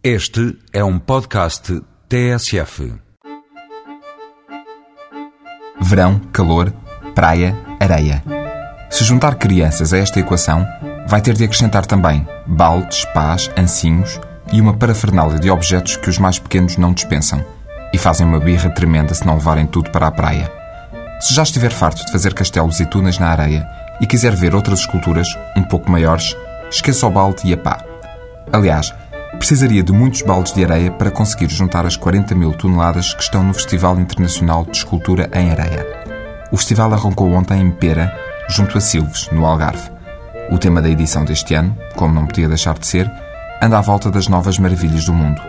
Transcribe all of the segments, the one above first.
Este é um podcast TSF. Verão, calor, praia, areia. Se juntar crianças a esta equação, vai ter de acrescentar também baldes, pás, ancinhos e uma parafernália de objetos que os mais pequenos não dispensam e fazem uma birra tremenda se não levarem tudo para a praia. Se já estiver farto de fazer castelos e túneis na areia e quiser ver outras esculturas, um pouco maiores, esqueça o balde e a pá. Aliás, precisaria de muitos baldes de areia para conseguir juntar as 40 mil toneladas que estão no Festival Internacional de Escultura em Areia. O festival arrancou ontem em Pera, junto a Silves, no Algarve. O tema da edição deste ano, como não podia deixar de ser, anda à volta das novas maravilhas do mundo.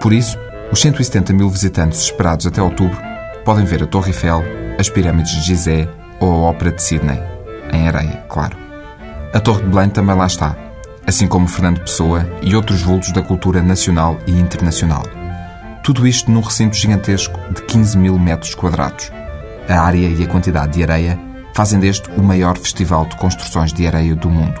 Por isso, os 170 mil visitantes esperados até outubro podem ver a Torre Eiffel, as pirâmides de Gizé ou a Ópera de Sydney. Em areia, claro. A Torre de Belém também lá está, assim como Fernando Pessoa e outros vultos da cultura nacional e internacional. Tudo isto num recinto gigantesco de 15 mil metros quadrados. A área e a quantidade de areia fazem deste o maior festival de construções de areia do mundo.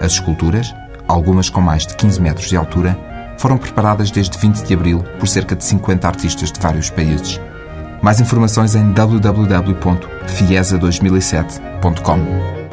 As esculturas, algumas com mais de 15 metros de altura, foram preparadas desde 20 de abril por cerca de 50 artistas de vários países. Mais informações em www.fiesa2007.com.